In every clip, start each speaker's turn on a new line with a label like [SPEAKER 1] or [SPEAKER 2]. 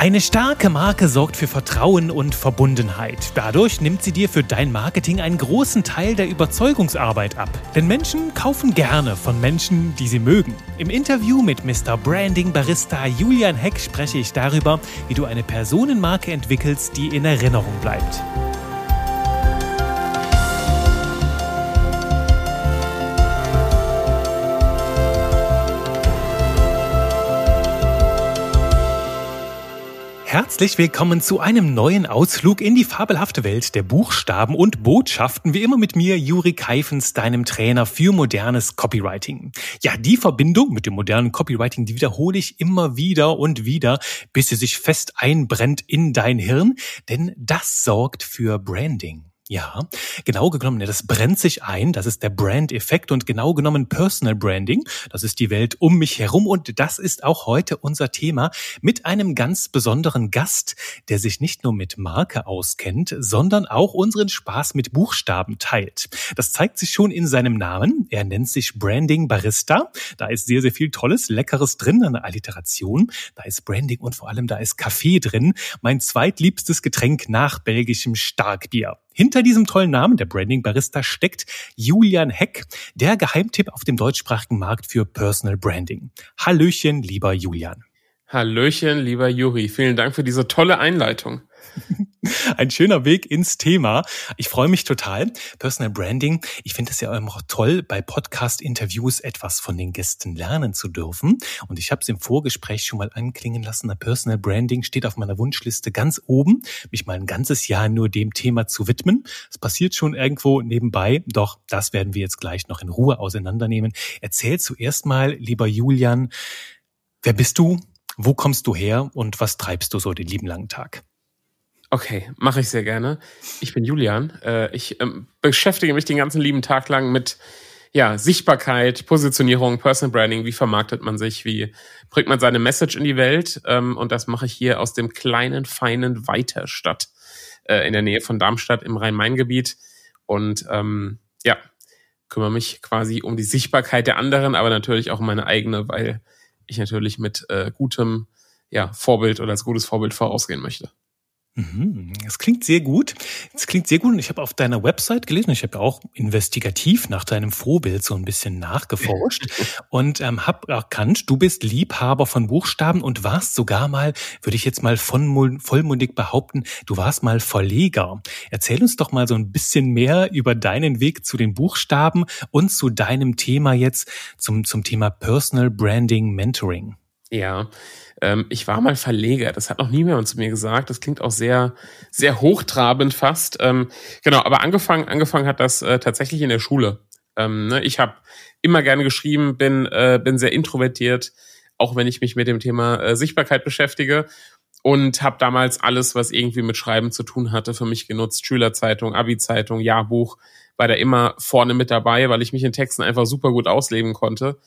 [SPEAKER 1] Eine starke Marke sorgt für Vertrauen und Verbundenheit. Dadurch nimmt sie dir für dein Marketing einen großen Teil der Überzeugungsarbeit ab. Denn Menschen kaufen gerne von Menschen, die sie mögen. Im Interview mit Mr. Branding Barista Julian Heck spreche ich darüber, wie du eine Personenmarke entwickelst, die in Erinnerung bleibt. Herzlich willkommen zu einem neuen Ausflug in die fabelhafte Welt der Buchstaben und Botschaften. Wie immer mit mir, Juri Keifens, deinem Trainer für modernes Copywriting. Ja, die Verbindung mit dem modernen Copywriting, die wiederhole ich immer wieder und wieder, bis sie sich fest einbrennt in dein Hirn, denn das sorgt für Branding. Ja, genau genommen, das brennt sich ein, das ist der Brand-Effekt und genau genommen Personal Branding, das ist die Welt um mich herum und das ist auch heute unser Thema mit einem ganz besonderen Gast, der sich nicht nur mit Marke auskennt, sondern auch unseren Spaß mit Buchstaben teilt. Das zeigt sich schon in seinem Namen, er nennt sich Branding Barista, da ist sehr, sehr viel Tolles, Leckeres drin, eine Alliteration, da ist Branding und vor allem da ist Kaffee drin, mein zweitliebstes Getränk nach belgischem Starkbier. Hinter diesem tollen Namen, der Branding Barista, steckt Julian Heck, der Geheimtipp auf dem deutschsprachigen Markt für Personal Branding. Hallöchen, lieber Julian.
[SPEAKER 2] Hallöchen, lieber Juri. Vielen Dank für diese tolle Einleitung.
[SPEAKER 1] Ein schöner Weg ins Thema. Ich freue mich total. Personal Branding. Ich finde es ja immer toll, bei Podcast-Interviews etwas von den Gästen lernen zu dürfen. Und ich habe es im Vorgespräch schon mal anklingen lassen. Personal Branding steht auf meiner Wunschliste ganz oben, mich mal ein ganzes Jahr nur dem Thema zu widmen. Es passiert schon irgendwo nebenbei. Doch das werden wir jetzt gleich noch in Ruhe auseinandernehmen. Erzähl zuerst mal, lieber Julian, wer bist du? Wo kommst du her und was treibst du so den lieben langen Tag?
[SPEAKER 2] Okay, mache ich sehr gerne. Ich bin Julian. Äh, ich ähm, beschäftige mich den ganzen lieben Tag lang mit ja, Sichtbarkeit, Positionierung, Personal Branding, wie vermarktet man sich, wie bringt man seine Message in die Welt. Ähm, und das mache ich hier aus dem kleinen, feinen Weiterstadt äh, in der Nähe von Darmstadt im Rhein-Main-Gebiet. Und ähm, ja, kümmere mich quasi um die Sichtbarkeit der anderen, aber natürlich auch um meine eigene, weil ich natürlich mit äh, gutem ja, Vorbild oder als gutes Vorbild vorausgehen möchte.
[SPEAKER 1] Mhm. Es klingt sehr gut. Es klingt sehr gut und ich habe auf deiner Website gelesen, ich habe auch investigativ nach deinem Vorbild so ein bisschen nachgeforscht und ähm, habe erkannt, du bist Liebhaber von Buchstaben und warst sogar mal, würde ich jetzt mal von vollmundig behaupten, du warst mal Verleger. Erzähl uns doch mal so ein bisschen mehr über deinen Weg zu den Buchstaben und zu deinem Thema jetzt zum, zum Thema Personal Branding Mentoring.
[SPEAKER 2] Ja, ähm, ich war mal Verleger. Das hat noch nie jemand zu mir gesagt. Das klingt auch sehr, sehr hochtrabend fast. Ähm, genau, aber angefangen, angefangen hat das äh, tatsächlich in der Schule. Ähm, ne, ich habe immer gerne geschrieben, bin, äh, bin sehr introvertiert, auch wenn ich mich mit dem Thema äh, Sichtbarkeit beschäftige und habe damals alles, was irgendwie mit Schreiben zu tun hatte, für mich genutzt. Schülerzeitung, Abi-Zeitung, Jahrbuch, war da immer vorne mit dabei, weil ich mich in Texten einfach super gut ausleben konnte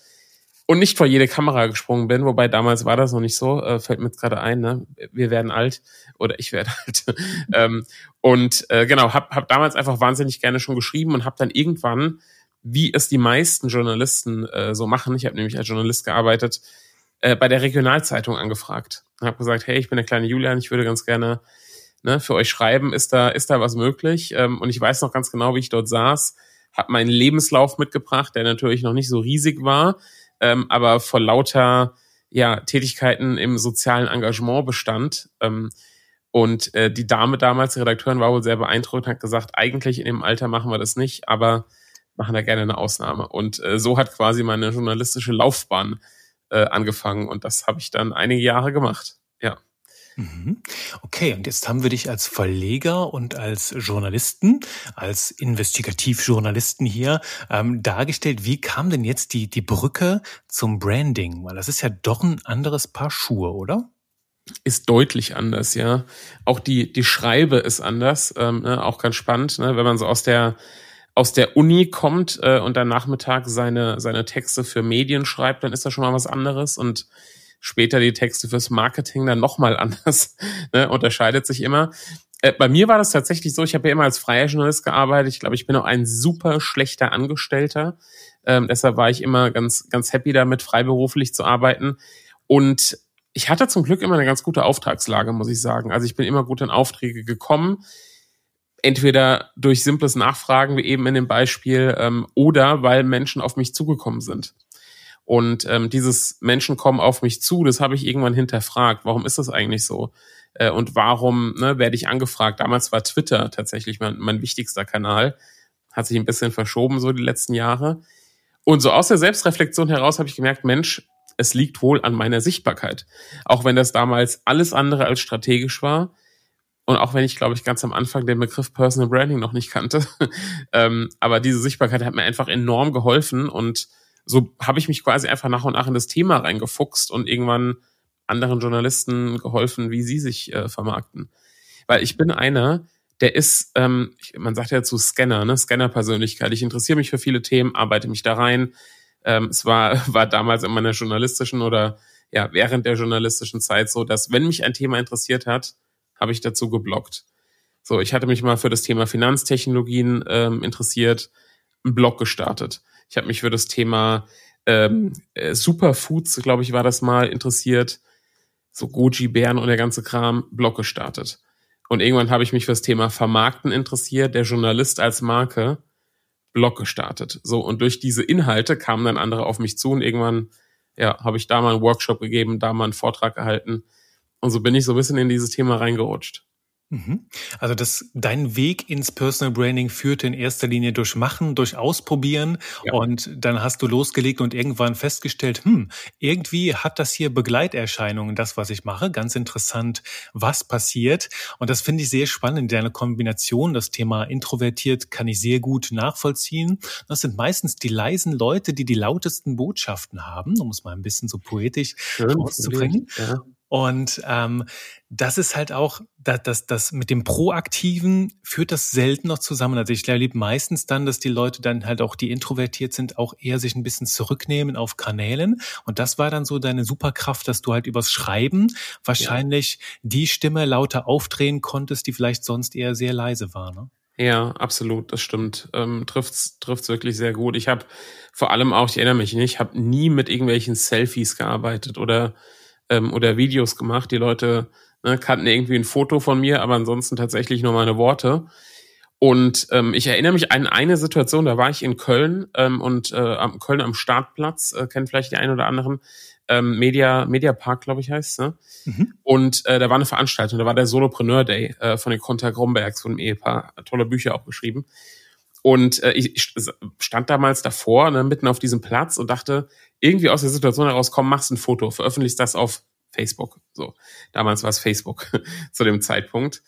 [SPEAKER 2] und nicht vor jede Kamera gesprungen bin, wobei damals war das noch nicht so, äh, fällt mir jetzt gerade ein, ne? wir werden alt oder ich werde alt. ähm, und äh, genau, habe hab damals einfach wahnsinnig gerne schon geschrieben und habe dann irgendwann, wie es die meisten Journalisten äh, so machen, ich habe nämlich als Journalist gearbeitet, äh, bei der Regionalzeitung angefragt und habe gesagt, hey, ich bin der kleine Julian, ich würde ganz gerne ne, für euch schreiben, ist da, ist da was möglich? Ähm, und ich weiß noch ganz genau, wie ich dort saß, habe meinen Lebenslauf mitgebracht, der natürlich noch nicht so riesig war, ähm, aber vor lauter ja, Tätigkeiten im sozialen Engagement bestand. Ähm, und äh, die Dame damals, die Redakteurin, war wohl sehr beeindruckt, hat gesagt, eigentlich in dem Alter machen wir das nicht, aber machen da gerne eine Ausnahme. Und äh, so hat quasi meine journalistische Laufbahn äh, angefangen und das habe ich dann einige Jahre gemacht. Ja.
[SPEAKER 1] Mhm. Okay, und jetzt haben wir dich als Verleger und als Journalisten, als Investigativjournalisten hier ähm, dargestellt. Wie kam denn jetzt die, die Brücke zum Branding? Weil das ist ja doch ein anderes Paar Schuhe, oder?
[SPEAKER 2] Ist deutlich anders, ja. Auch die, die Schreibe ist anders, ähm, ne, auch ganz spannend, ne, wenn man so aus der aus der Uni kommt äh, und dann Nachmittag seine, seine Texte für Medien schreibt, dann ist das schon mal was anderes. Und später die Texte fürs Marketing dann nochmal anders, ne, unterscheidet sich immer. Äh, bei mir war das tatsächlich so, ich habe ja immer als freier Journalist gearbeitet. Ich glaube, ich bin auch ein super schlechter Angestellter. Ähm, deshalb war ich immer ganz, ganz happy damit, freiberuflich zu arbeiten. Und ich hatte zum Glück immer eine ganz gute Auftragslage, muss ich sagen. Also ich bin immer gut in Aufträge gekommen. Entweder durch simples Nachfragen, wie eben in dem Beispiel, ähm, oder weil Menschen auf mich zugekommen sind. Und ähm, dieses Menschen kommen auf mich zu, das habe ich irgendwann hinterfragt. Warum ist das eigentlich so? Äh, und warum ne, werde ich angefragt? Damals war Twitter tatsächlich mein, mein wichtigster Kanal. Hat sich ein bisschen verschoben so die letzten Jahre. Und so aus der Selbstreflexion heraus habe ich gemerkt, Mensch, es liegt wohl an meiner Sichtbarkeit. Auch wenn das damals alles andere als strategisch war. Und auch wenn ich, glaube ich, ganz am Anfang den Begriff Personal Branding noch nicht kannte. ähm, aber diese Sichtbarkeit hat mir einfach enorm geholfen. Und so habe ich mich quasi einfach nach und nach in das Thema reingefuchst und irgendwann anderen Journalisten geholfen, wie sie sich äh, vermarkten. Weil ich bin einer, der ist, ähm, man sagt ja zu Scanner, ne, Scanner-Persönlichkeit. Ich interessiere mich für viele Themen, arbeite mich da rein. Ähm, es war, war damals in meiner journalistischen oder ja, während der journalistischen Zeit so, dass wenn mich ein Thema interessiert hat, habe ich dazu geblockt. So, ich hatte mich mal für das Thema Finanztechnologien ähm, interessiert, einen Blog gestartet. Ich habe mich für das Thema ähm, äh, Superfoods, glaube ich, war das mal interessiert. So Goji-Bären und der ganze Kram, Blog gestartet. Und irgendwann habe ich mich für das Thema Vermarkten interessiert, der Journalist als Marke, Blog gestartet. So, und durch diese Inhalte kamen dann andere auf mich zu und irgendwann, ja, habe ich da mal einen Workshop gegeben, da mal einen Vortrag gehalten. Und so bin ich so ein bisschen in dieses Thema reingerutscht.
[SPEAKER 1] Mhm. Also das, dein Weg ins Personal Branding führte in erster Linie durch Machen, durch Ausprobieren ja. und dann hast du losgelegt und irgendwann festgestellt, hm, irgendwie hat das hier Begleiterscheinungen, das, was ich mache. Ganz interessant, was passiert. Und das finde ich sehr spannend, deine Kombination. Das Thema introvertiert kann ich sehr gut nachvollziehen. Das sind meistens die leisen Leute, die die lautesten Botschaften haben, um es mal ein bisschen so poetisch Schön, auszubringen. Ja. Und ähm, das ist halt auch, das, das, das mit dem Proaktiven führt das selten noch zusammen. Also ich erlebe meistens dann, dass die Leute dann halt auch, die introvertiert sind, auch eher sich ein bisschen zurücknehmen auf Kanälen. Und das war dann so deine Superkraft, dass du halt übers Schreiben wahrscheinlich ja. die Stimme lauter aufdrehen konntest, die vielleicht sonst eher sehr leise war. Ne?
[SPEAKER 2] Ja, absolut, das stimmt. Ähm, trifft's, trifft's wirklich sehr gut. Ich habe vor allem auch, ich erinnere mich nicht, ich habe nie mit irgendwelchen Selfies gearbeitet oder ähm, oder Videos gemacht. Die Leute ne, kannten irgendwie ein Foto von mir, aber ansonsten tatsächlich nur meine Worte. Und ähm, ich erinnere mich an eine Situation, da war ich in Köln ähm, und äh, am Köln am Startplatz, äh, kennen vielleicht die einen oder anderen, ähm, Media, Media Park, glaube ich, heißt ne? Mhm. Und äh, da war eine Veranstaltung, da war der Solopreneur Day äh, von den Konter Grombergs, von dem Ehepaar, tolle Bücher auch geschrieben. Und äh, ich stand damals davor, ne, mitten auf diesem Platz und dachte, irgendwie aus der Situation heraus, komm, machst ein Foto, veröffentlichst das auf Facebook. So, damals war es Facebook zu dem Zeitpunkt.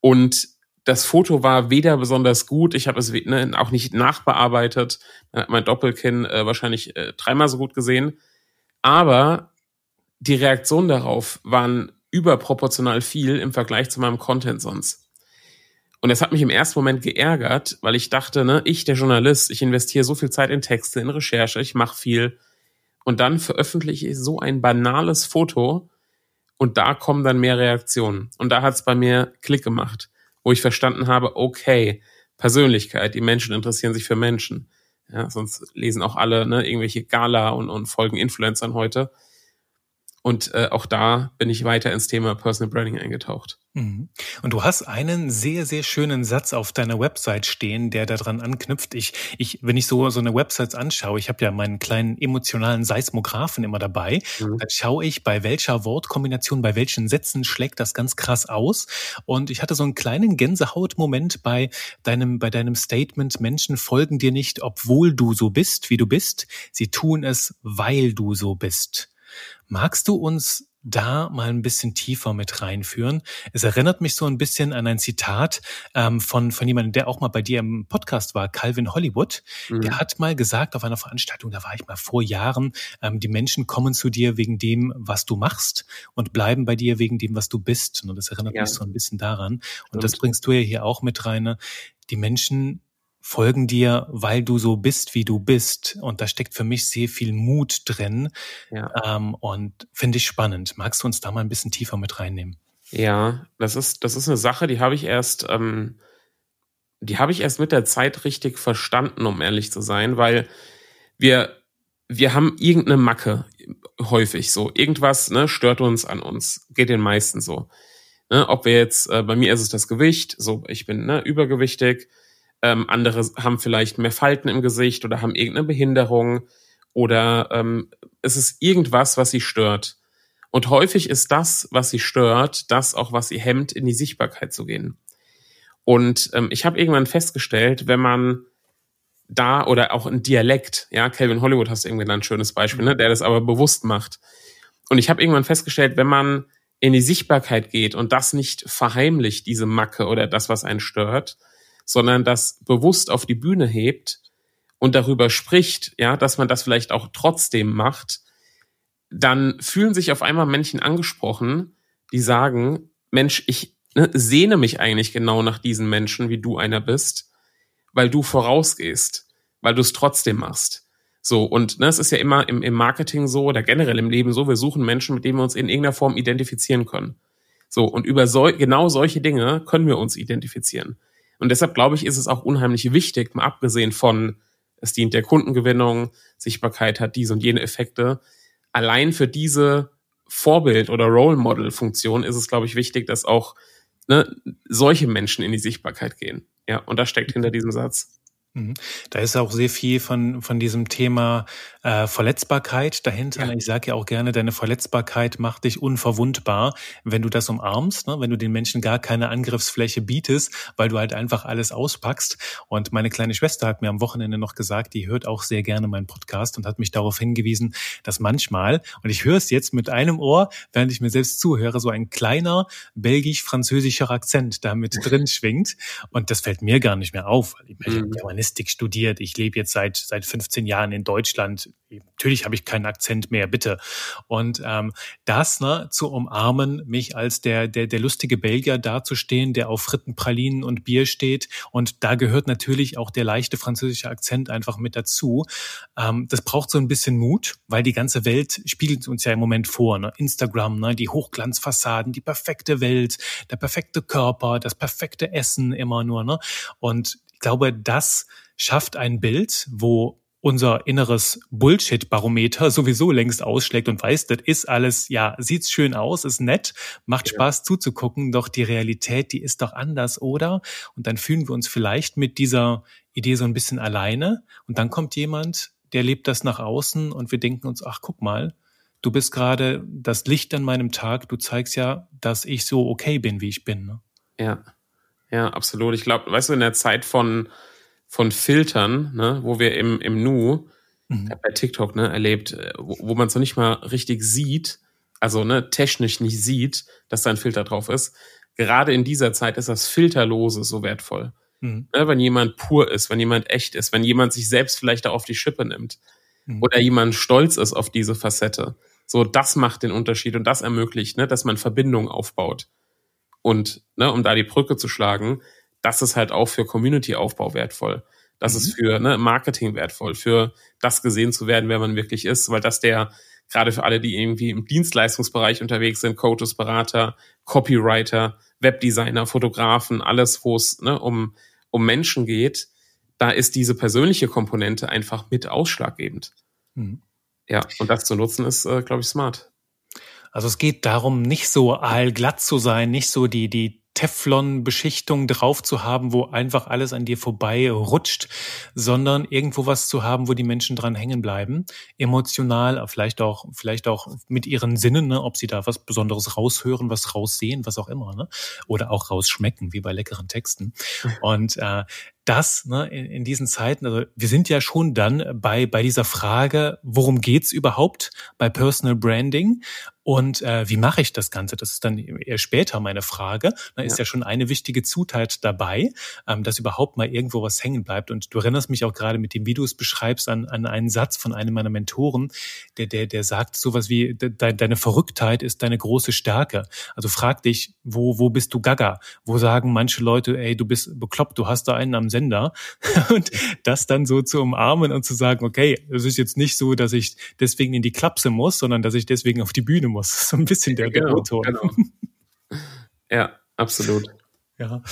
[SPEAKER 2] Und das Foto war weder besonders gut, ich habe es ne, auch nicht nachbearbeitet, man hat mein Doppelkinn äh, wahrscheinlich äh, dreimal so gut gesehen, aber die Reaktionen darauf waren überproportional viel im Vergleich zu meinem Content sonst. Und es hat mich im ersten Moment geärgert, weil ich dachte, ne, ich, der Journalist, ich investiere so viel Zeit in Texte, in Recherche, ich mache viel. Und dann veröffentliche ich so ein banales Foto und da kommen dann mehr Reaktionen. Und da hat es bei mir Klick gemacht, wo ich verstanden habe, okay, Persönlichkeit, die Menschen interessieren sich für Menschen. Ja, sonst lesen auch alle ne, irgendwelche Gala und, und folgen Influencern heute. Und äh, auch da bin ich weiter ins Thema Personal Branding eingetaucht.
[SPEAKER 1] Mhm. Und du hast einen sehr, sehr schönen Satz auf deiner Website stehen, der daran anknüpft. Ich, ich, wenn ich so, so eine Website anschaue, ich habe ja meinen kleinen emotionalen Seismographen immer dabei, mhm. dann schaue ich, bei welcher Wortkombination, bei welchen Sätzen schlägt das ganz krass aus. Und ich hatte so einen kleinen Gänsehautmoment bei deinem, bei deinem Statement, Menschen folgen dir nicht, obwohl du so bist, wie du bist. Sie tun es, weil du so bist. Magst du uns da mal ein bisschen tiefer mit reinführen. Es erinnert mich so ein bisschen an ein Zitat ähm, von, von jemandem, der auch mal bei dir im Podcast war, Calvin Hollywood. Mhm. Der hat mal gesagt auf einer Veranstaltung, da war ich mal vor Jahren, ähm, die Menschen kommen zu dir wegen dem, was du machst und bleiben bei dir wegen dem, was du bist. Und das erinnert ja. mich so ein bisschen daran. Und das bringst du ja hier auch mit rein. Ne? Die Menschen folgen dir, weil du so bist, wie du bist. Und da steckt für mich sehr viel Mut drin. Ja. Ähm, und finde ich spannend. Magst du uns da mal ein bisschen tiefer mit reinnehmen?
[SPEAKER 2] Ja, das ist, das ist eine Sache, die habe ich erst, ähm, die habe ich erst mit der Zeit richtig verstanden, um ehrlich zu sein, weil wir, wir haben irgendeine Macke häufig so. Irgendwas ne, stört uns an uns. Geht den meisten so. Ne, ob wir jetzt, äh, bei mir ist es das Gewicht, so ich bin ne, übergewichtig, ähm, andere haben vielleicht mehr Falten im Gesicht oder haben irgendeine Behinderung oder ähm, es ist irgendwas, was sie stört. Und häufig ist das, was sie stört, das auch, was sie hemmt, in die Sichtbarkeit zu gehen. Und ähm, ich habe irgendwann festgestellt, wenn man da oder auch ein Dialekt, ja, Calvin Hollywood hast du irgendwie ein schönes Beispiel, ne, der das aber bewusst macht. Und ich habe irgendwann festgestellt, wenn man in die Sichtbarkeit geht und das nicht verheimlicht, diese Macke oder das, was einen stört, sondern das bewusst auf die Bühne hebt und darüber spricht, ja, dass man das vielleicht auch trotzdem macht, dann fühlen sich auf einmal Menschen angesprochen, die sagen, Mensch, ich ne, sehne mich eigentlich genau nach diesen Menschen, wie du einer bist, weil du vorausgehst, weil du es trotzdem machst. So, und ne, es ist ja immer im, im Marketing so oder generell im Leben so, wir suchen Menschen, mit denen wir uns in irgendeiner Form identifizieren können. So, und über so, genau solche Dinge können wir uns identifizieren. Und deshalb glaube ich, ist es auch unheimlich wichtig, mal abgesehen von, es dient der Kundengewinnung, Sichtbarkeit hat diese und jene Effekte, allein für diese Vorbild- oder Role Model-Funktion ist es, glaube ich, wichtig, dass auch ne, solche Menschen in die Sichtbarkeit gehen. Ja, und das steckt hinter diesem Satz.
[SPEAKER 1] Mhm. Da ist auch sehr viel von, von diesem Thema äh, Verletzbarkeit dahinter. Ja. Ich sage ja auch gerne, deine Verletzbarkeit macht dich unverwundbar, wenn du das umarmst, ne? wenn du den Menschen gar keine Angriffsfläche bietest, weil du halt einfach alles auspackst. Und meine kleine Schwester hat mir am Wochenende noch gesagt, die hört auch sehr gerne meinen Podcast und hat mich darauf hingewiesen, dass manchmal, und ich höre es jetzt mit einem Ohr, während ich mir selbst zuhöre, so ein kleiner belgisch-französischer Akzent da mit drin schwingt. Und das fällt mir gar nicht mehr auf, weil ich mhm. Germanistik studiert. Ich lebe jetzt seit, seit 15 Jahren in Deutschland. Natürlich habe ich keinen Akzent mehr, bitte. Und ähm, das ne, zu umarmen, mich als der, der, der lustige Belgier dazustehen, der auf Fritten, Pralinen und Bier steht. Und da gehört natürlich auch der leichte französische Akzent einfach mit dazu. Ähm, das braucht so ein bisschen Mut, weil die ganze Welt spiegelt uns ja im Moment vor. Ne? Instagram, ne? die Hochglanzfassaden, die perfekte Welt, der perfekte Körper, das perfekte Essen immer nur. Ne? Und ich glaube, das schafft ein Bild, wo unser inneres Bullshit-Barometer sowieso längst ausschlägt und weiß, das ist alles, ja, sieht's schön aus, ist nett, macht ja. Spaß zuzugucken, doch die Realität, die ist doch anders, oder? Und dann fühlen wir uns vielleicht mit dieser Idee so ein bisschen alleine und dann kommt jemand, der lebt das nach außen und wir denken uns, ach, guck mal, du bist gerade das Licht an meinem Tag, du zeigst ja, dass ich so okay bin, wie ich bin. Ne?
[SPEAKER 2] Ja. Ja, absolut. Ich glaube, weißt du, in der Zeit von, von Filtern, ne, wo wir im, im Nu, mhm. bei TikTok, ne, erlebt, äh, wo, wo man es noch nicht mal richtig sieht, also ne, technisch nicht sieht, dass da ein Filter drauf ist. Gerade in dieser Zeit ist das Filterlose so wertvoll. Mhm. Ne, wenn jemand pur ist, wenn jemand echt ist, wenn jemand sich selbst vielleicht da auf die Schippe nimmt mhm. oder jemand stolz ist auf diese Facette. So, das macht den Unterschied und das ermöglicht, ne, dass man Verbindungen aufbaut. Und ne, um da die Brücke zu schlagen, das ist halt auch für Community-Aufbau wertvoll. Das mhm. ist für ne, Marketing wertvoll, für das gesehen zu werden, wer man wirklich ist, weil das der, gerade für alle, die irgendwie im Dienstleistungsbereich unterwegs sind, Coaches, Berater, Copywriter, Webdesigner, Fotografen, alles, wo es ne, um, um Menschen geht, da ist diese persönliche Komponente einfach mit ausschlaggebend. Mhm. Ja, und das zu nutzen ist, äh, glaube ich, smart.
[SPEAKER 1] Also es geht darum, nicht so allglatt zu sein, nicht so die, die Teflon-Beschichtung drauf zu haben, wo einfach alles an dir vorbei rutscht, sondern irgendwo was zu haben, wo die Menschen dran hängen bleiben, emotional, vielleicht auch, vielleicht auch mit ihren Sinnen, ne, ob sie da was Besonderes raushören, was raussehen, was auch immer, ne, oder auch rausschmecken, wie bei leckeren Texten. Und äh, das ne, in, in diesen Zeiten, also wir sind ja schon dann bei, bei dieser Frage, worum geht's überhaupt bei Personal Branding und äh, wie mache ich das Ganze? Das ist dann eher später meine Frage. Da ist ja, ja schon eine wichtige Zutat dabei, ähm, dass überhaupt mal irgendwo was hängen bleibt. Und du erinnerst mich auch gerade mit dem, wie du es beschreibst, an, an einen Satz von einem meiner Mentoren, der, der, der sagt sowas wie, de, deine Verrücktheit ist deine große Stärke. Also frag dich, wo, wo bist du gaga? Wo sagen manche Leute, ey, du bist bekloppt, du hast da einen am Sender und das dann so zu umarmen und zu sagen, okay, es ist jetzt nicht so, dass ich deswegen in die Klapse muss, sondern dass ich deswegen auf die Bühne muss. So ein bisschen der, genau, der O-Ton. Genau.
[SPEAKER 2] Ja, absolut.
[SPEAKER 1] Ja,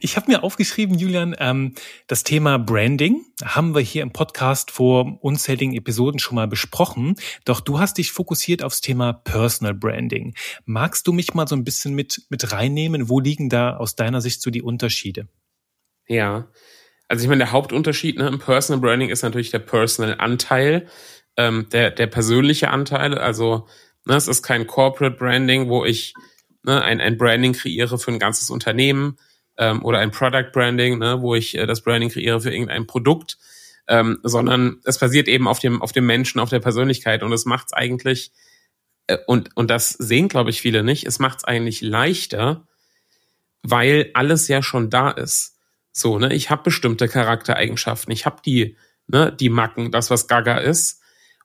[SPEAKER 1] ich habe mir aufgeschrieben, Julian, ähm, das Thema Branding haben wir hier im Podcast vor unzähligen Episoden schon mal besprochen. Doch du hast dich fokussiert aufs Thema Personal Branding. Magst du mich mal so ein bisschen mit mit reinnehmen? Wo liegen da aus deiner Sicht so die Unterschiede?
[SPEAKER 2] Ja, also ich meine, der Hauptunterschied ne, im Personal Branding ist natürlich der Personal Anteil, ähm, der der persönliche Anteil. Also ne, es ist kein Corporate Branding, wo ich ne, ein, ein Branding kreiere für ein ganzes Unternehmen ähm, oder ein Product Branding, ne, wo ich äh, das Branding kreiere für irgendein Produkt, ähm, sondern es basiert eben auf dem, auf dem Menschen, auf der Persönlichkeit und es macht es eigentlich, äh, und, und das sehen, glaube ich, viele nicht, es macht es eigentlich leichter, weil alles ja schon da ist. So, ne, ich habe bestimmte Charaktereigenschaften, ich habe die, ne, die Macken, das, was Gaga ist,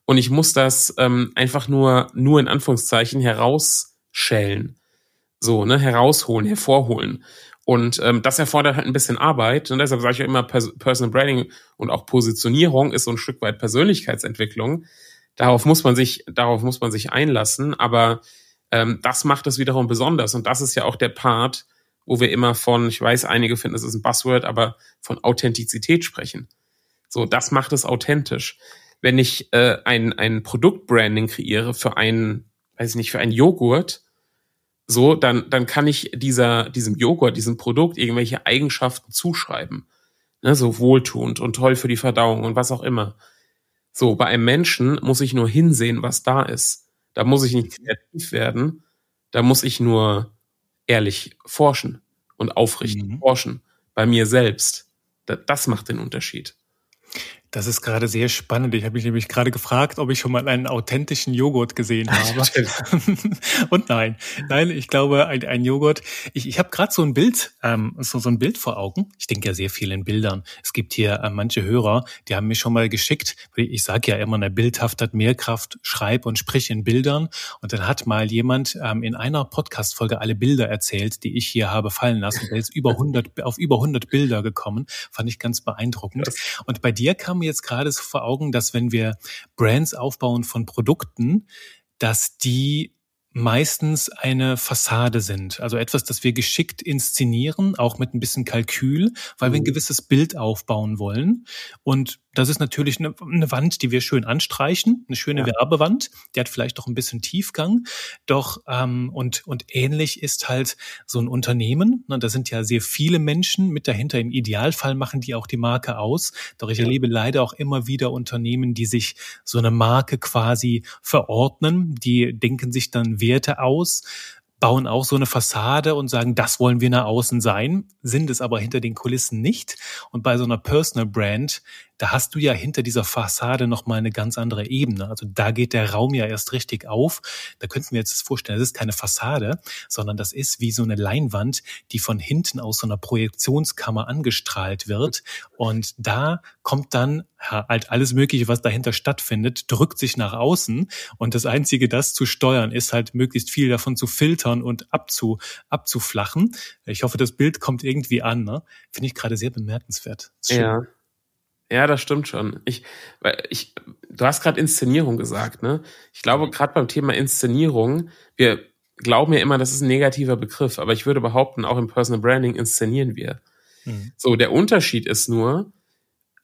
[SPEAKER 2] und ich muss das ähm, einfach nur, nur in Anführungszeichen herausschälen so, ne, herausholen, hervorholen. Und ähm, das erfordert halt ein bisschen Arbeit. Und deshalb sage ich ja immer, Pers Personal Branding und auch Positionierung ist so ein Stück weit Persönlichkeitsentwicklung. Darauf muss man sich, darauf muss man sich einlassen. Aber ähm, das macht es wiederum besonders. Und das ist ja auch der Part, wo wir immer von, ich weiß, einige finden, es ist ein Buzzword, aber von Authentizität sprechen. So, das macht es authentisch. Wenn ich äh, ein, ein Produktbranding kreiere für einen, weiß ich nicht, für einen Joghurt, so, dann, dann kann ich dieser, diesem Joghurt, diesem Produkt irgendwelche Eigenschaften zuschreiben. Ne, so wohltuend und toll für die Verdauung und was auch immer. So, bei einem Menschen muss ich nur hinsehen, was da ist. Da muss ich nicht kreativ werden. Da muss ich nur ehrlich forschen und aufrichtig mhm. forschen. Bei mir selbst. Das macht den Unterschied.
[SPEAKER 1] Das ist gerade sehr spannend. Ich habe mich nämlich gerade gefragt, ob ich schon mal einen authentischen Joghurt gesehen habe. Und nein, nein, ich glaube, ein, ein Joghurt. Ich, ich habe gerade so ein Bild, ähm, so, so ein Bild vor Augen. Ich denke ja sehr viel in Bildern. Es gibt hier äh, manche Hörer, die haben mir schon mal geschickt. Ich sage ja immer, eine Bildhaft hat mehr Kraft, schreib und sprich in Bildern. Und dann hat mal jemand ähm, in einer Podcast-Folge alle Bilder erzählt, die ich hier habe fallen lassen. Der ist über 100, auf über 100 Bilder gekommen. Fand ich ganz beeindruckend. Und bei dir kam mir jetzt gerade so vor Augen, dass wenn wir Brands aufbauen von Produkten, dass die meistens eine Fassade sind. Also etwas, das wir geschickt inszenieren, auch mit ein bisschen Kalkül, weil wir ein mhm. gewisses Bild aufbauen wollen. Und das ist natürlich eine, eine Wand, die wir schön anstreichen, eine schöne ja. Werbewand. Die hat vielleicht auch ein bisschen Tiefgang. Doch ähm, und und ähnlich ist halt so ein Unternehmen. Ne, da sind ja sehr viele Menschen mit dahinter. Im Idealfall machen die auch die Marke aus. Doch ich ja. erlebe leider auch immer wieder Unternehmen, die sich so eine Marke quasi verordnen. Die denken sich dann Werte aus bauen auch so eine Fassade und sagen, das wollen wir nach außen sein, sind es aber hinter den Kulissen nicht. Und bei so einer Personal Brand da hast du ja hinter dieser Fassade nochmal eine ganz andere Ebene. Also da geht der Raum ja erst richtig auf. Da könnten wir jetzt vorstellen, das ist keine Fassade, sondern das ist wie so eine Leinwand, die von hinten aus so einer Projektionskammer angestrahlt wird. Und da kommt dann halt alles Mögliche, was dahinter stattfindet, drückt sich nach außen. Und das Einzige, das zu steuern, ist halt möglichst viel davon zu filtern und abzu, abzuflachen. Ich hoffe, das Bild kommt irgendwie an. Ne? Finde ich gerade sehr bemerkenswert.
[SPEAKER 2] Ja. Ja, das stimmt schon. Ich, weil ich, du hast gerade Inszenierung gesagt, ne? Ich glaube, mhm. gerade beim Thema Inszenierung, wir glauben ja immer, das ist ein negativer Begriff, aber ich würde behaupten, auch im Personal Branding inszenieren wir. Mhm. So, der Unterschied ist nur,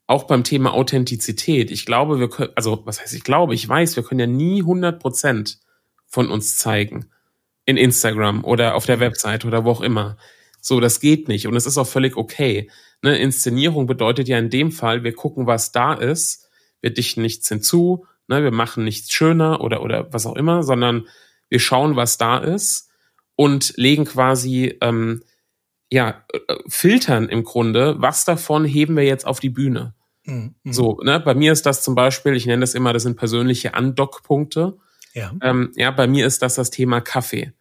[SPEAKER 2] auch beim Thema Authentizität, ich glaube, wir können, also was heißt ich glaube, ich weiß, wir können ja nie 100 Prozent von uns zeigen. In Instagram oder auf der mhm. Website oder wo auch immer. So, das geht nicht und es ist auch völlig okay. Ne, Inszenierung bedeutet ja in dem Fall, wir gucken, was da ist, wir dichten nichts hinzu, ne, wir machen nichts schöner oder, oder was auch immer, sondern wir schauen, was da ist und legen quasi, ähm, ja, äh, filtern im Grunde, was davon heben wir jetzt auf die Bühne. Mhm. So, ne, bei mir ist das zum Beispiel, ich nenne das immer, das sind persönliche Andockpunkte. Ja. Ähm, ja, bei mir ist das das Thema Kaffee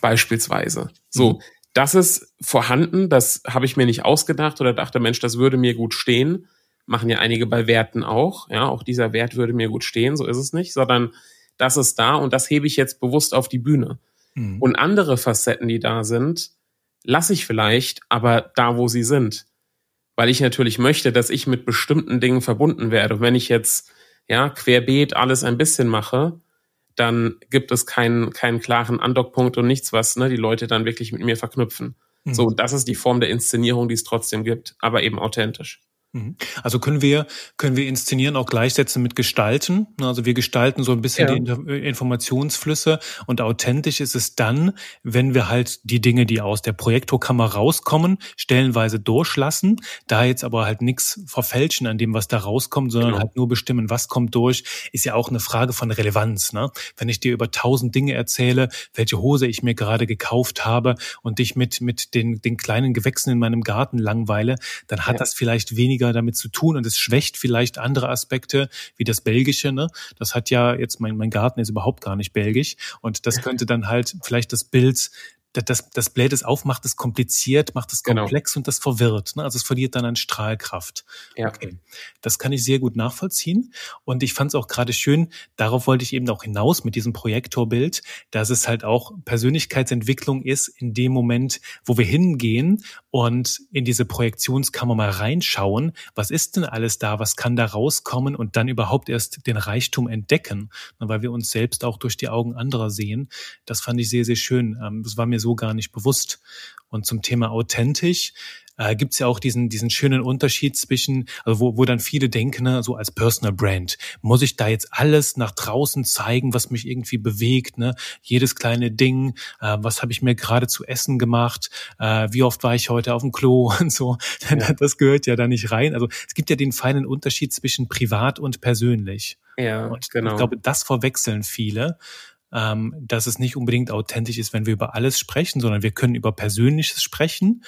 [SPEAKER 2] beispielsweise. So, mhm das ist vorhanden, das habe ich mir nicht ausgedacht oder dachte, Mensch, das würde mir gut stehen. Machen ja einige bei Werten auch. Ja, auch dieser Wert würde mir gut stehen, so ist es nicht, sondern das ist da und das hebe ich jetzt bewusst auf die Bühne. Mhm. Und andere Facetten, die da sind, lasse ich vielleicht, aber da, wo sie sind. weil ich natürlich möchte, dass ich mit bestimmten Dingen verbunden werde. Und wenn ich jetzt ja querbeet alles ein bisschen mache, dann gibt es keinen keinen klaren Andockpunkt und nichts, was ne, die Leute dann wirklich mit mir verknüpfen. Mhm. So, das ist die Form der Inszenierung, die es trotzdem gibt, aber eben authentisch.
[SPEAKER 1] Mhm. Also können wir, können wir inszenieren auch gleichsetzen mit gestalten. Also wir gestalten so ein bisschen ja. die äh, Informationsflüsse und authentisch ist es dann, wenn wir halt die Dinge, die aus der Projektorkammer rauskommen, stellenweise durchlassen, da jetzt aber halt nichts verfälschen an dem, was da rauskommt, sondern genau. halt nur bestimmen, was kommt durch, ist ja auch eine Frage von Relevanz. Ne? Wenn ich dir über tausend Dinge erzähle, welche Hose ich mir gerade gekauft habe und dich mit, mit den, den kleinen Gewächsen in meinem Garten langweile, dann hat ja. das vielleicht weniger weniger damit zu tun und es schwächt vielleicht andere Aspekte wie das Belgische. Ne? Das hat ja jetzt mein, mein Garten ist überhaupt gar nicht belgisch und das könnte dann halt vielleicht das Bild das, das bläht es auf, macht es kompliziert, macht es genau. komplex genau. und das verwirrt. Ne? Also es verliert dann an Strahlkraft. Ja. Okay. Das kann ich sehr gut nachvollziehen. Und ich fand es auch gerade schön, darauf wollte ich eben auch hinaus mit diesem Projektorbild, dass es halt auch Persönlichkeitsentwicklung ist in dem Moment, wo wir hingehen und in diese Projektionskammer mal reinschauen. Was ist denn alles da? Was kann da rauskommen? Und dann überhaupt erst den Reichtum entdecken, ne? weil wir uns selbst auch durch die Augen anderer sehen. Das fand ich sehr, sehr schön. Ähm, das war mir so gar nicht bewusst. Und zum Thema authentisch äh, gibt es ja auch diesen, diesen schönen Unterschied zwischen, also wo, wo dann viele denken, ne, so als Personal Brand, muss ich da jetzt alles nach draußen zeigen, was mich irgendwie bewegt, ne? Jedes kleine Ding, äh, was habe ich mir gerade zu essen gemacht, äh, wie oft war ich heute auf dem Klo und so. Ja. Das gehört ja da nicht rein. Also es gibt ja den feinen Unterschied zwischen privat und persönlich.
[SPEAKER 2] Ja,
[SPEAKER 1] und genau. Ich glaube, das verwechseln viele ähm, dass es nicht unbedingt authentisch ist, wenn wir über alles sprechen, sondern wir können über Persönliches sprechen,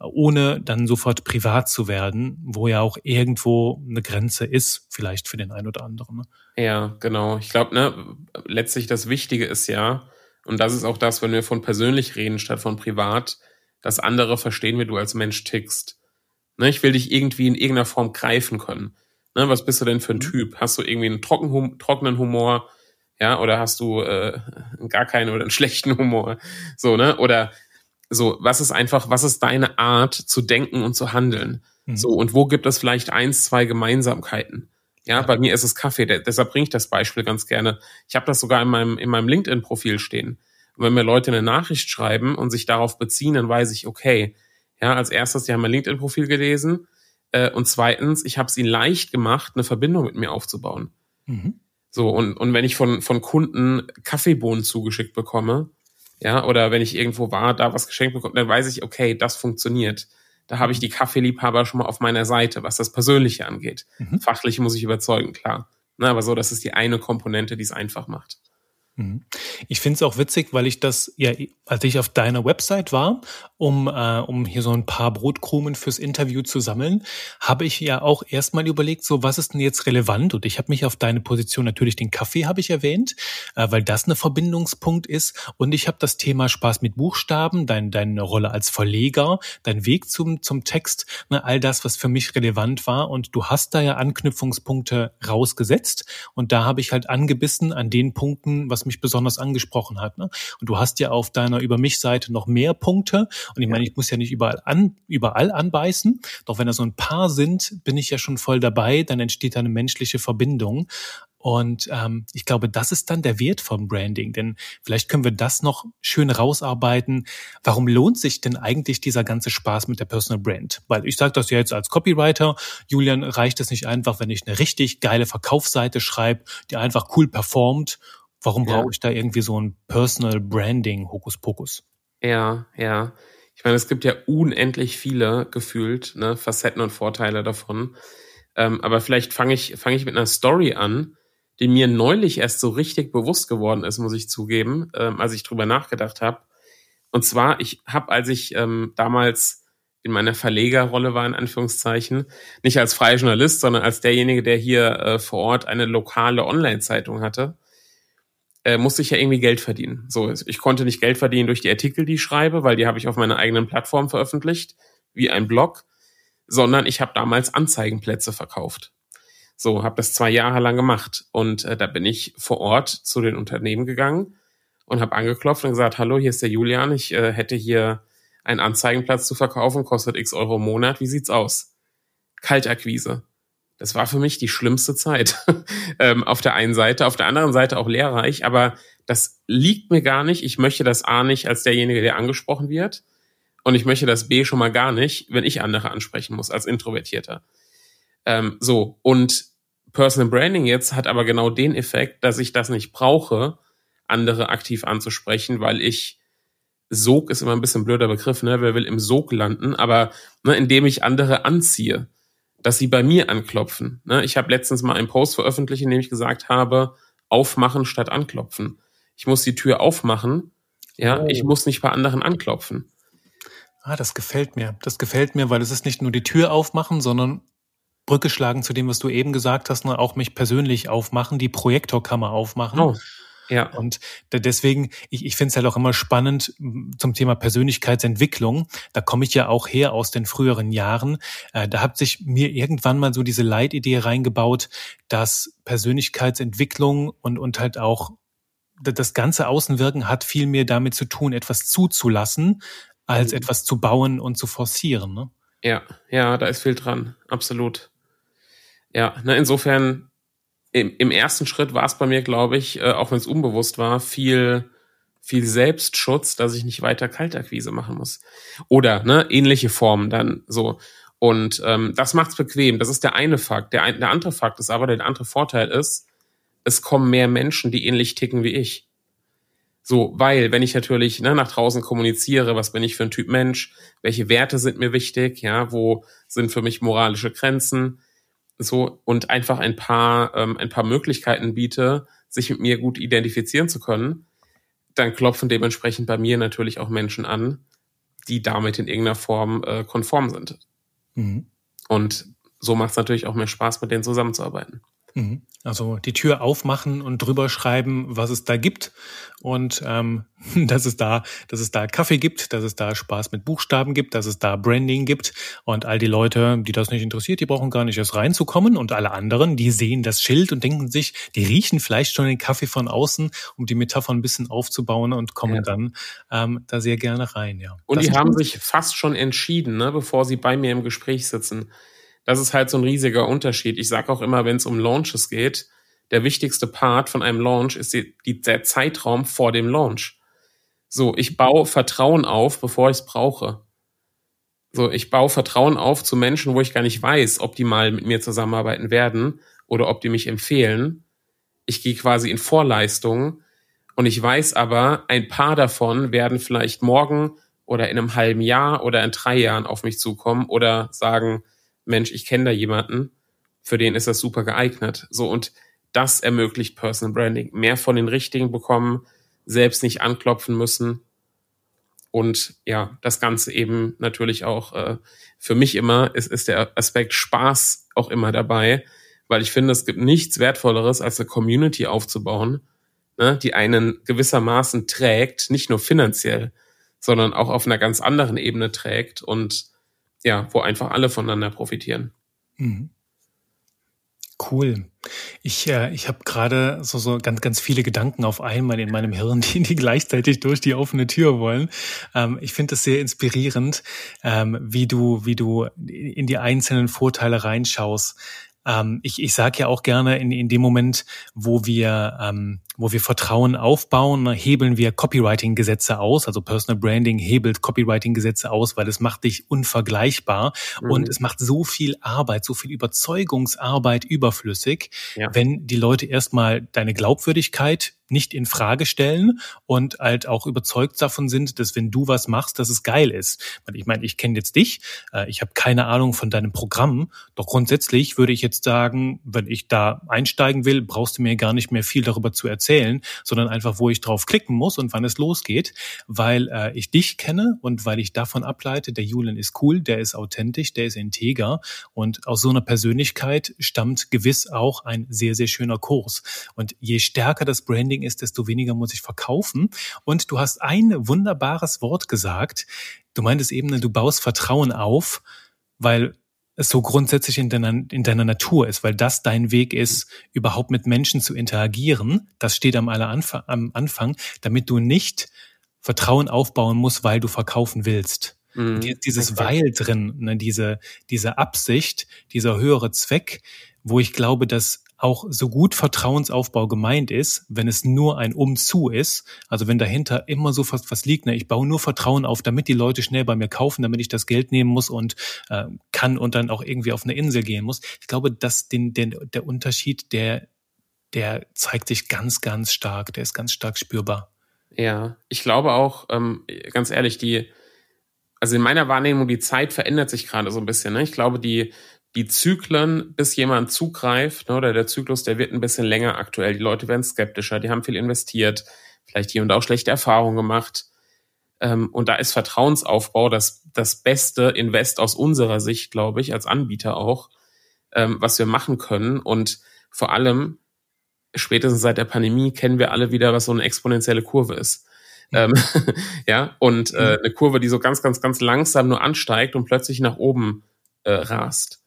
[SPEAKER 1] ohne dann sofort privat zu werden, wo ja auch irgendwo eine Grenze ist, vielleicht für den einen oder anderen. Ne?
[SPEAKER 2] Ja, genau. Ich glaube, ne, letztlich das Wichtige ist ja, und das ist auch das, wenn wir von persönlich reden statt von privat, dass andere verstehen, wie du als Mensch tickst. Ne, ich will dich irgendwie in irgendeiner Form greifen können. Ne, was bist du denn für ein mhm. Typ? Hast du irgendwie einen trocken, trockenen Humor? Ja, oder hast du äh, gar keinen oder einen schlechten Humor, so, ne, oder so, was ist einfach, was ist deine Art zu denken und zu handeln? Mhm. So, und wo gibt es vielleicht eins, zwei Gemeinsamkeiten? Ja, bei mir ist es Kaffee, deshalb bringe ich das Beispiel ganz gerne. Ich habe das sogar in meinem, in meinem LinkedIn-Profil stehen. Und wenn mir Leute eine Nachricht schreiben und sich darauf beziehen, dann weiß ich, okay, ja, als erstes, die haben mein LinkedIn-Profil gelesen äh, und zweitens, ich habe es ihnen leicht gemacht, eine Verbindung mit mir aufzubauen. Mhm. So, und, und wenn ich von, von Kunden Kaffeebohnen zugeschickt bekomme, ja, oder wenn ich irgendwo war, da was geschenkt bekomme, dann weiß ich, okay, das funktioniert. Da habe ich die Kaffeeliebhaber schon mal auf meiner Seite, was das Persönliche angeht. Mhm. Fachlich muss ich überzeugen, klar. Na, aber so, das ist die eine Komponente, die es einfach macht.
[SPEAKER 1] Mhm. Ich finde es auch witzig, weil ich das, ja, als ich auf deiner Website war, um, äh, um hier so ein paar Brotkrumen fürs Interview zu sammeln, habe ich ja auch erstmal überlegt, so was ist denn jetzt relevant? Und ich habe mich auf deine Position, natürlich den Kaffee habe ich erwähnt, äh, weil das eine Verbindungspunkt ist. Und ich habe das Thema Spaß mit Buchstaben, dein, deine Rolle als Verleger, dein Weg zum, zum Text, ne, all das, was für mich relevant war. Und du hast da ja Anknüpfungspunkte rausgesetzt. Und da habe ich halt angebissen an den Punkten, was mich besonders angesprochen hat. Ne? Und du hast ja auf deiner Über mich-Seite noch mehr Punkte. Und ich meine, ich muss ja nicht überall an, überall anbeißen. Doch wenn da so ein paar sind, bin ich ja schon voll dabei. Dann entsteht da eine menschliche Verbindung. Und ähm, ich glaube, das ist dann der Wert von Branding. Denn vielleicht können wir das noch schön rausarbeiten. Warum lohnt sich denn eigentlich dieser ganze Spaß mit der Personal Brand? Weil ich sage das ja jetzt als Copywriter. Julian, reicht es nicht einfach, wenn ich eine richtig geile Verkaufsseite schreibe, die einfach cool performt Warum ja. brauche ich da irgendwie so ein Personal Branding Hokuspokus?
[SPEAKER 2] Ja, ja. Ich meine, es gibt ja unendlich viele gefühlt, ne, Facetten und Vorteile davon. Ähm, aber vielleicht fange ich, fange ich mit einer Story an, die mir neulich erst so richtig bewusst geworden ist, muss ich zugeben, ähm, als ich drüber nachgedacht habe. Und zwar, ich habe, als ich ähm, damals in meiner Verlegerrolle war, in Anführungszeichen, nicht als freier Journalist, sondern als derjenige, der hier äh, vor Ort eine lokale Online-Zeitung hatte, äh, musste ich ja irgendwie Geld verdienen. So, ich konnte nicht Geld verdienen durch die Artikel, die ich schreibe, weil die habe ich auf meiner eigenen Plattform veröffentlicht, wie ein Blog, sondern ich habe damals Anzeigenplätze verkauft. So, habe das zwei Jahre lang gemacht und äh, da bin ich vor Ort zu den Unternehmen gegangen und habe angeklopft und gesagt, hallo, hier ist der Julian, ich äh, hätte hier einen Anzeigenplatz zu verkaufen, kostet x Euro im Monat, wie sieht's aus? Kaltakquise. Das war für mich die schlimmste Zeit. ähm, auf der einen Seite, auf der anderen Seite auch lehrreich, aber das liegt mir gar nicht. Ich möchte das A nicht als derjenige, der angesprochen wird. Und ich möchte das B schon mal gar nicht, wenn ich andere ansprechen muss, als Introvertierter. Ähm, so, und Personal Branding jetzt hat aber genau den Effekt, dass ich das nicht brauche, andere aktiv anzusprechen, weil ich Sog ist immer ein bisschen ein blöder Begriff, ne? Wer will im Sog landen? Aber ne, indem ich andere anziehe, dass sie bei mir anklopfen. Ne? Ich habe letztens mal einen Post veröffentlicht, in dem ich gesagt habe, aufmachen statt anklopfen. Ich muss die Tür aufmachen, ja, oh. ich muss nicht bei anderen anklopfen.
[SPEAKER 1] Ah, das gefällt mir. Das gefällt mir, weil es ist nicht nur die Tür aufmachen, sondern Brücke schlagen zu dem, was du eben gesagt hast, ne, auch mich persönlich aufmachen, die Projektorkammer aufmachen. Oh. Ja. Und deswegen, ich, ich finde es halt auch immer spannend zum Thema Persönlichkeitsentwicklung. Da komme ich ja auch her aus den früheren Jahren. Äh, da hat sich mir irgendwann mal so diese Leitidee reingebaut, dass Persönlichkeitsentwicklung und, und halt auch das ganze Außenwirken hat viel mehr damit zu tun, etwas zuzulassen, als mhm. etwas zu bauen und zu forcieren. Ne?
[SPEAKER 2] Ja, ja, da ist viel dran, absolut. Ja, ne, insofern im, im ersten Schritt war es bei mir, glaube ich, äh, auch wenn es unbewusst war, viel viel Selbstschutz, dass ich nicht weiter Kaltakquise machen muss. Oder ne, ähnliche Formen dann so. Und ähm, das macht's bequem. Das ist der eine Fakt. Der, ein, der andere Fakt ist aber, der andere Vorteil ist, es kommen mehr Menschen, die ähnlich ticken wie ich. So, weil, wenn ich natürlich ne, nach draußen kommuniziere, was bin ich für ein Typ Mensch, welche Werte sind mir wichtig, ja, wo sind für mich moralische Grenzen, so und einfach ein paar, ähm, ein paar Möglichkeiten biete, sich mit mir gut identifizieren zu können, dann klopfen dementsprechend bei mir natürlich auch Menschen an, die damit in irgendeiner Form äh, konform sind. Mhm. Und so macht es natürlich auch mehr Spaß, mit denen zusammenzuarbeiten.
[SPEAKER 1] Mhm. Also die Tür aufmachen und drüber schreiben, was es da gibt und ähm, dass es da, dass es da Kaffee gibt, dass es da Spaß mit Buchstaben gibt, dass es da Branding gibt und all die Leute, die das nicht interessiert, die brauchen gar nicht erst reinzukommen und alle anderen, die sehen das Schild und denken sich, die riechen vielleicht schon den Kaffee von außen, um die Metapher ein bisschen aufzubauen und kommen ja. dann ähm, da sehr gerne rein. Ja.
[SPEAKER 2] Und das die haben sich fast schon entschieden, ne, bevor sie bei mir im Gespräch sitzen das ist halt so ein riesiger Unterschied. Ich sage auch immer, wenn es um Launches geht, der wichtigste Part von einem Launch ist die, die, der Zeitraum vor dem Launch. So, ich baue Vertrauen auf, bevor ich es brauche. So, ich baue Vertrauen auf zu Menschen, wo ich gar nicht weiß, ob die mal mit mir zusammenarbeiten werden oder ob die mich empfehlen. Ich gehe quasi in Vorleistung und ich weiß aber, ein paar davon werden vielleicht morgen oder in einem halben Jahr oder in drei Jahren auf mich zukommen oder sagen, Mensch, ich kenne da jemanden, für den ist das super geeignet. So und das ermöglicht Personal Branding. Mehr von den Richtigen bekommen, selbst nicht anklopfen müssen. Und ja, das Ganze eben natürlich auch äh, für mich immer ist, ist der Aspekt Spaß auch immer dabei, weil ich finde, es gibt nichts Wertvolleres, als eine Community aufzubauen, ne, die einen gewissermaßen trägt, nicht nur finanziell, sondern auch auf einer ganz anderen Ebene trägt und ja, wo einfach alle voneinander profitieren. Mhm.
[SPEAKER 1] Cool. Ich, äh, ich habe gerade so, so ganz, ganz viele Gedanken auf einmal in meinem Hirn, die, die gleichzeitig durch die offene Tür wollen. Ähm, ich finde es sehr inspirierend, ähm, wie du, wie du in die einzelnen Vorteile reinschaust. Ähm, ich ich sage ja auch gerne, in, in dem Moment, wo wir, ähm, wo wir Vertrauen aufbauen, ne, hebeln wir Copywriting-Gesetze aus. Also Personal Branding hebelt Copywriting-Gesetze aus, weil es macht dich unvergleichbar mhm. und es macht so viel Arbeit, so viel Überzeugungsarbeit überflüssig, ja. wenn die Leute erstmal deine Glaubwürdigkeit nicht in Frage stellen und halt auch überzeugt davon sind, dass wenn du was machst, dass es geil ist. Ich meine, ich kenne jetzt dich, äh, ich habe keine Ahnung von deinem Programm, doch grundsätzlich würde ich jetzt sagen, wenn ich da einsteigen will, brauchst du mir gar nicht mehr viel darüber zu erzählen, sondern einfach, wo ich drauf klicken muss und wann es losgeht, weil äh, ich dich kenne und weil ich davon ableite, der Julian ist cool, der ist authentisch, der ist integer und aus so einer Persönlichkeit stammt gewiss auch ein sehr, sehr schöner Kurs. Und je stärker das Branding ist, desto weniger muss ich verkaufen. Und du hast ein wunderbares Wort gesagt. Du meintest eben, du baust Vertrauen auf, weil es so grundsätzlich in deiner, in deiner Natur ist, weil das dein Weg ist, überhaupt mit Menschen zu interagieren. Das steht am, aller Anfang, am Anfang, damit du nicht Vertrauen aufbauen musst, weil du verkaufen willst. Mhm. Die, dieses okay. Weil drin, ne, diese, diese Absicht, dieser höhere Zweck, wo ich glaube, dass auch so gut Vertrauensaufbau gemeint ist, wenn es nur ein Umzu ist, also wenn dahinter immer so fast was liegt, ne, ich baue nur Vertrauen auf, damit die Leute schnell bei mir kaufen, damit ich das Geld nehmen muss und äh, kann und dann auch irgendwie auf eine Insel gehen muss. Ich glaube, dass den, den, der Unterschied, der, der zeigt sich ganz, ganz stark, der ist ganz stark spürbar.
[SPEAKER 2] Ja, ich glaube auch, ähm, ganz ehrlich, die, also in meiner Wahrnehmung, die Zeit verändert sich gerade so ein bisschen. Ne? Ich glaube, die, die Zyklen, bis jemand zugreift, ne, oder der Zyklus, der wird ein bisschen länger aktuell. Die Leute werden skeptischer, die haben viel investiert, vielleicht hier und auch schlechte Erfahrungen gemacht. Ähm, und da ist Vertrauensaufbau das, das beste Invest aus unserer Sicht, glaube ich, als Anbieter auch, ähm, was wir machen können. Und vor allem, spätestens seit der Pandemie kennen wir alle wieder, was so eine exponentielle Kurve ist. Ähm, ja, und äh, eine Kurve, die so ganz, ganz, ganz langsam nur ansteigt und plötzlich nach oben äh, rast.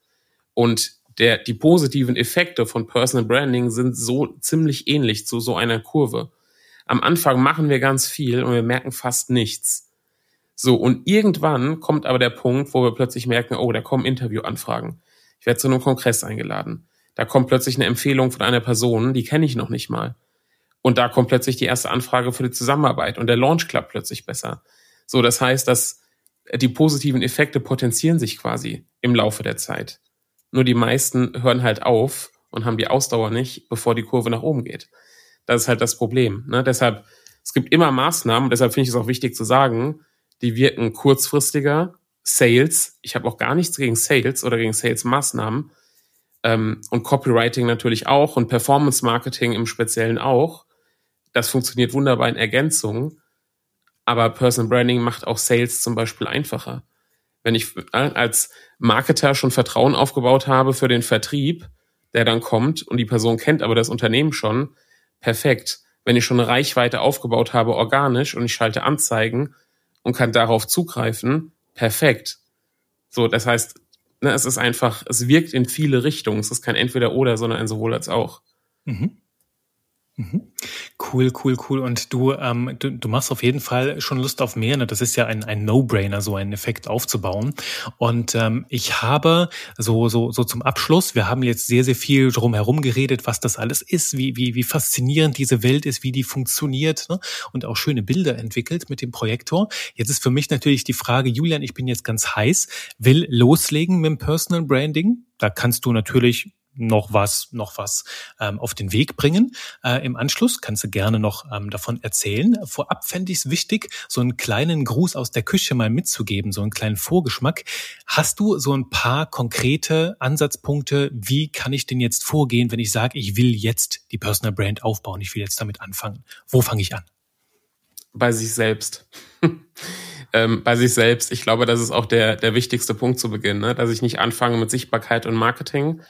[SPEAKER 2] Und der, die positiven Effekte von Personal Branding sind so ziemlich ähnlich zu so einer Kurve. Am Anfang machen wir ganz viel und wir merken fast nichts. So, und irgendwann kommt aber der Punkt, wo wir plötzlich merken, oh, da kommen Interviewanfragen. Ich werde zu einem Kongress eingeladen. Da kommt plötzlich eine Empfehlung von einer Person, die kenne ich noch nicht mal. Und da kommt plötzlich die erste Anfrage für die Zusammenarbeit und der Launch klappt plötzlich besser. So, das heißt, dass die positiven Effekte potenzieren sich quasi im Laufe der Zeit. Nur die meisten hören halt auf und haben die Ausdauer nicht, bevor die Kurve nach oben geht. Das ist halt das Problem. Ne? Deshalb, es gibt immer Maßnahmen, deshalb finde ich es auch wichtig zu sagen, die wirken kurzfristiger. Sales, ich habe auch gar nichts gegen Sales oder gegen Sales-Maßnahmen. Ähm, und Copywriting natürlich auch und Performance-Marketing im Speziellen auch. Das funktioniert wunderbar in Ergänzung. Aber Personal Branding macht auch Sales zum Beispiel einfacher wenn ich äh, als Marketer schon Vertrauen aufgebaut habe für den Vertrieb, der dann kommt und die Person kennt aber das Unternehmen schon, perfekt. Wenn ich schon eine Reichweite aufgebaut habe, organisch und ich schalte Anzeigen und kann darauf zugreifen, perfekt. So, das heißt, ne, es ist einfach, es wirkt in viele Richtungen. Es ist kein Entweder-Oder, sondern ein sowohl als auch. Mhm.
[SPEAKER 1] Mhm. Cool, cool, cool. Und du, ähm, du, du machst auf jeden Fall schon Lust auf mehr. Ne? Das ist ja ein, ein No-Brainer, so einen Effekt aufzubauen. Und ähm, ich habe so, so, so zum Abschluss, wir haben jetzt sehr, sehr viel drum herum geredet, was das alles ist, wie, wie, wie faszinierend diese Welt ist, wie die funktioniert ne? und auch schöne Bilder entwickelt mit dem Projektor. Jetzt ist für mich natürlich die Frage, Julian, ich bin jetzt ganz heiß, will loslegen mit dem Personal Branding. Da kannst du natürlich noch was, noch was ähm, auf den Weg bringen. Äh, Im Anschluss kannst du gerne noch ähm, davon erzählen. Vorab fände ich es wichtig, so einen kleinen Gruß aus der Küche mal mitzugeben, so einen kleinen Vorgeschmack. Hast du so ein paar konkrete Ansatzpunkte, wie kann ich denn jetzt vorgehen, wenn ich sage, ich will jetzt die Personal Brand aufbauen, ich will jetzt damit anfangen? Wo fange ich an?
[SPEAKER 2] Bei sich selbst. ähm, bei sich selbst. Ich glaube, das ist auch der, der wichtigste Punkt zu Beginn, ne? dass ich nicht anfange mit Sichtbarkeit und Marketing,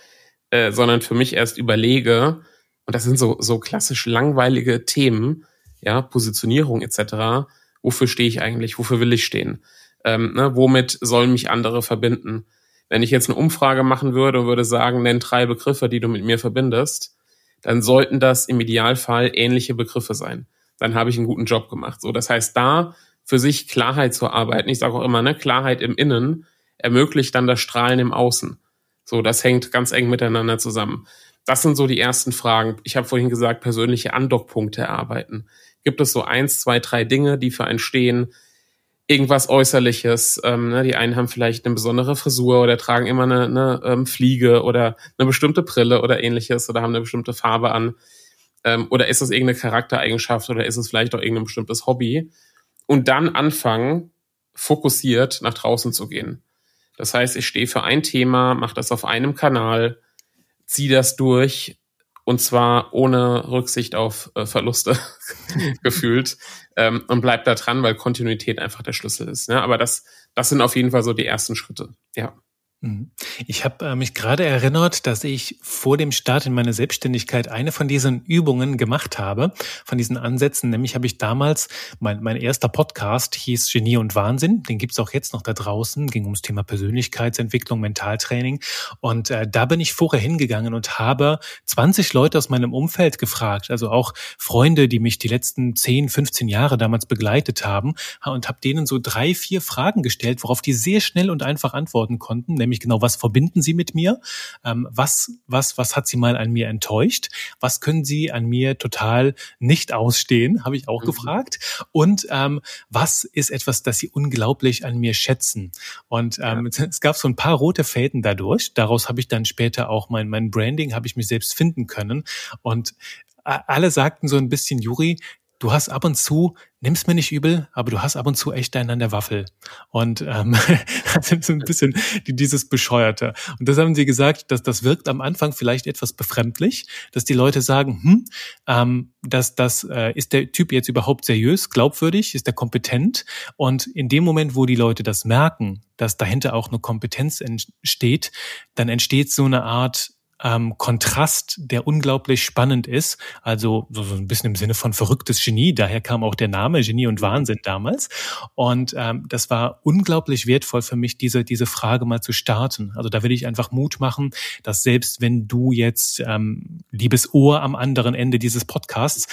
[SPEAKER 2] äh, sondern für mich erst überlege, und das sind so, so klassisch langweilige Themen, ja, Positionierung etc., wofür stehe ich eigentlich, wofür will ich stehen, ähm, ne, womit sollen mich andere verbinden. Wenn ich jetzt eine Umfrage machen würde und würde sagen, nenn drei Begriffe, die du mit mir verbindest, dann sollten das im Idealfall ähnliche Begriffe sein. Dann habe ich einen guten Job gemacht. So, das heißt, da für sich Klarheit zu arbeiten, ich sage auch immer, ne, Klarheit im Innen ermöglicht dann das Strahlen im Außen. So, das hängt ganz eng miteinander zusammen. Das sind so die ersten Fragen. Ich habe vorhin gesagt, persönliche Andockpunkte erarbeiten. Gibt es so eins, zwei, drei Dinge, die für einen stehen? Irgendwas Äußerliches. Ähm, ne? Die einen haben vielleicht eine besondere Frisur oder tragen immer eine, eine ähm, Fliege oder eine bestimmte Brille oder ähnliches oder haben eine bestimmte Farbe an. Ähm, oder ist es irgendeine Charaktereigenschaft oder ist es vielleicht auch irgendein bestimmtes Hobby? Und dann anfangen, fokussiert nach draußen zu gehen. Das heißt, ich stehe für ein Thema, mache das auf einem Kanal, ziehe das durch und zwar ohne Rücksicht auf äh, Verluste gefühlt ähm, und bleib da dran, weil Kontinuität einfach der Schlüssel ist. Ne? Aber das, das sind auf jeden Fall so die ersten Schritte. Ja.
[SPEAKER 1] Mhm. Ich habe äh, mich gerade erinnert, dass ich vor dem Start in meine Selbstständigkeit eine von diesen Übungen gemacht habe, von diesen Ansätzen. Nämlich habe ich damals, mein, mein erster Podcast hieß Genie und Wahnsinn, den gibt's auch jetzt noch da draußen, ging ums Thema Persönlichkeitsentwicklung, Mentaltraining. Und äh, da bin ich vorher hingegangen und habe 20 Leute aus meinem Umfeld gefragt, also auch Freunde, die mich die letzten 10, 15 Jahre damals begleitet haben und habe denen so drei, vier Fragen gestellt, worauf die sehr schnell und einfach antworten konnten, nämlich nämlich genau, was verbinden Sie mit mir? Ähm, was, was, was hat Sie mal an mir enttäuscht? Was können Sie an mir total nicht ausstehen? Habe ich auch mhm. gefragt. Und ähm, was ist etwas, das Sie unglaublich an mir schätzen? Und ähm, ja. es gab so ein paar rote Fäden dadurch. Daraus habe ich dann später auch mein, mein Branding, habe ich mich selbst finden können. Und alle sagten so ein bisschen, Juri, du hast ab und zu, nimm's mir nicht übel, aber du hast ab und zu echt einen an der Waffel. Und ähm, so ein bisschen dieses Bescheuerte. Und das haben sie gesagt, dass das wirkt am Anfang vielleicht etwas befremdlich, dass die Leute sagen, hm, ähm, dass das äh, ist der Typ jetzt überhaupt seriös, glaubwürdig, ist er kompetent? Und in dem Moment, wo die Leute das merken, dass dahinter auch eine Kompetenz entsteht, dann entsteht so eine Art ähm, Kontrast, der unglaublich spannend ist. Also so, so ein bisschen im Sinne von verrücktes Genie. Daher kam auch der Name Genie und Wahnsinn damals. Und ähm, das war unglaublich wertvoll für mich, diese diese Frage mal zu starten. Also da will ich einfach Mut machen, dass selbst wenn du jetzt ähm, liebes Ohr am anderen Ende dieses Podcasts,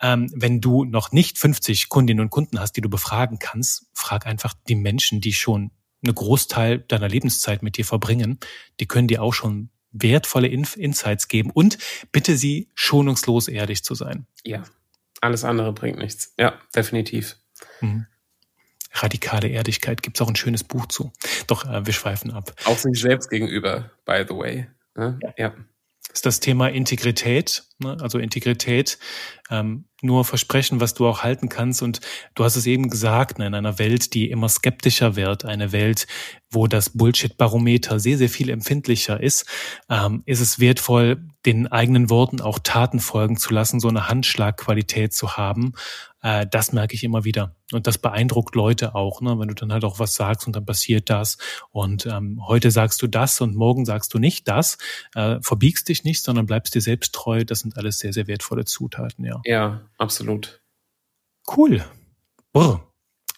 [SPEAKER 1] ähm, wenn du noch nicht 50 Kundinnen und Kunden hast, die du befragen kannst, frag einfach die Menschen, die schon eine Großteil deiner Lebenszeit mit dir verbringen, die können dir auch schon wertvolle Insights geben und bitte sie schonungslos ehrlich zu sein.
[SPEAKER 2] Ja, alles andere bringt nichts. Ja, definitiv. Mhm.
[SPEAKER 1] Radikale Ehrlichkeit gibt es auch ein schönes Buch zu. Doch, äh, wir schweifen ab.
[SPEAKER 2] Auch sich selbst gegenüber, by the way.
[SPEAKER 1] Ne? Ja. ja. Ist das Thema Integrität. Ne? Also Integrität, ähm, nur versprechen, was du auch halten kannst. Und du hast es eben gesagt, ne, in einer Welt, die immer skeptischer wird, eine Welt, wo das Bullshit-Barometer sehr, sehr viel empfindlicher ist, ähm, ist es wertvoll, den eigenen Worten auch Taten folgen zu lassen, so eine Handschlagqualität zu haben. Äh, das merke ich immer wieder. Und das beeindruckt Leute auch, ne? wenn du dann halt auch was sagst und dann passiert das. Und ähm, heute sagst du das und morgen sagst du nicht das. Äh, verbiegst dich nicht, sondern bleibst dir selbst treu. Das sind alles sehr, sehr wertvolle Zutaten, ja.
[SPEAKER 2] Ja, absolut.
[SPEAKER 1] Cool. Brr.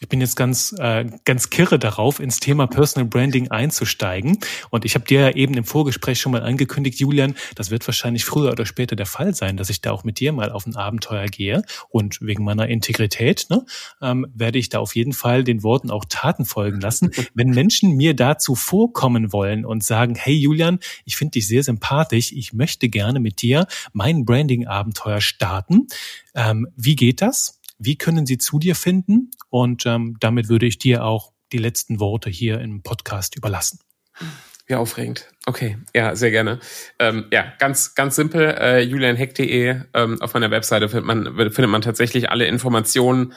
[SPEAKER 1] Ich bin jetzt ganz, äh, ganz kirre darauf, ins Thema Personal Branding einzusteigen. Und ich habe dir ja eben im Vorgespräch schon mal angekündigt, Julian, das wird wahrscheinlich früher oder später der Fall sein, dass ich da auch mit dir mal auf ein Abenteuer gehe. Und wegen meiner Integrität ne, ähm, werde ich da auf jeden Fall den Worten auch Taten folgen lassen. Wenn Menschen mir dazu vorkommen wollen und sagen, hey Julian, ich finde dich sehr sympathisch, ich möchte gerne mit dir mein Branding-Abenteuer starten. Ähm, wie geht das? Wie können sie zu dir finden? Und ähm, damit würde ich dir auch die letzten Worte hier im Podcast überlassen.
[SPEAKER 2] Wie aufregend. Okay, ja, sehr gerne. Ähm, ja, ganz, ganz simpel, äh, julianheck.de. Ähm, auf meiner Webseite findet man, findet man tatsächlich alle Informationen.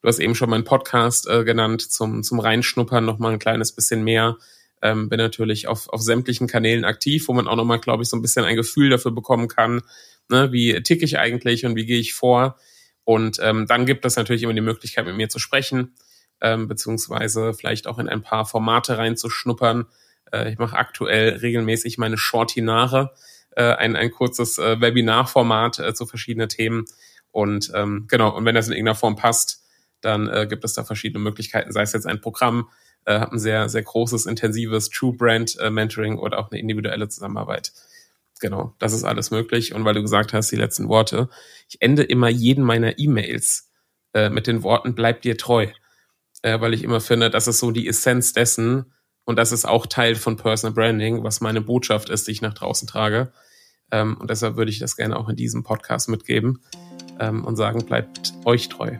[SPEAKER 2] Du hast eben schon meinen Podcast äh, genannt, zum, zum Reinschnuppern nochmal ein kleines bisschen mehr. Ähm, bin natürlich auf, auf sämtlichen Kanälen aktiv, wo man auch nochmal, glaube ich, so ein bisschen ein Gefühl dafür bekommen kann, ne, wie tick ich eigentlich und wie gehe ich vor. Und ähm, dann gibt es natürlich immer die Möglichkeit, mit mir zu sprechen, ähm, beziehungsweise vielleicht auch in ein paar Formate reinzuschnuppern. Äh, ich mache aktuell regelmäßig meine Shortinare, äh, ein, ein kurzes äh, Webinarformat äh, zu verschiedenen Themen. Und ähm, genau, und wenn das in irgendeiner Form passt, dann äh, gibt es da verschiedene Möglichkeiten, sei es jetzt ein Programm, äh, ein sehr, sehr großes, intensives True Brand äh, Mentoring oder auch eine individuelle Zusammenarbeit. Genau, das ist alles möglich. Und weil du gesagt hast, die letzten Worte, ich ende immer jeden meiner E-Mails äh, mit den Worten, bleib dir treu. Äh, weil ich immer finde, das ist so die Essenz dessen und das ist auch Teil von Personal Branding, was meine Botschaft ist, die ich nach draußen trage. Ähm, und deshalb würde ich das gerne auch in diesem Podcast mitgeben ähm, und sagen, bleibt euch treu.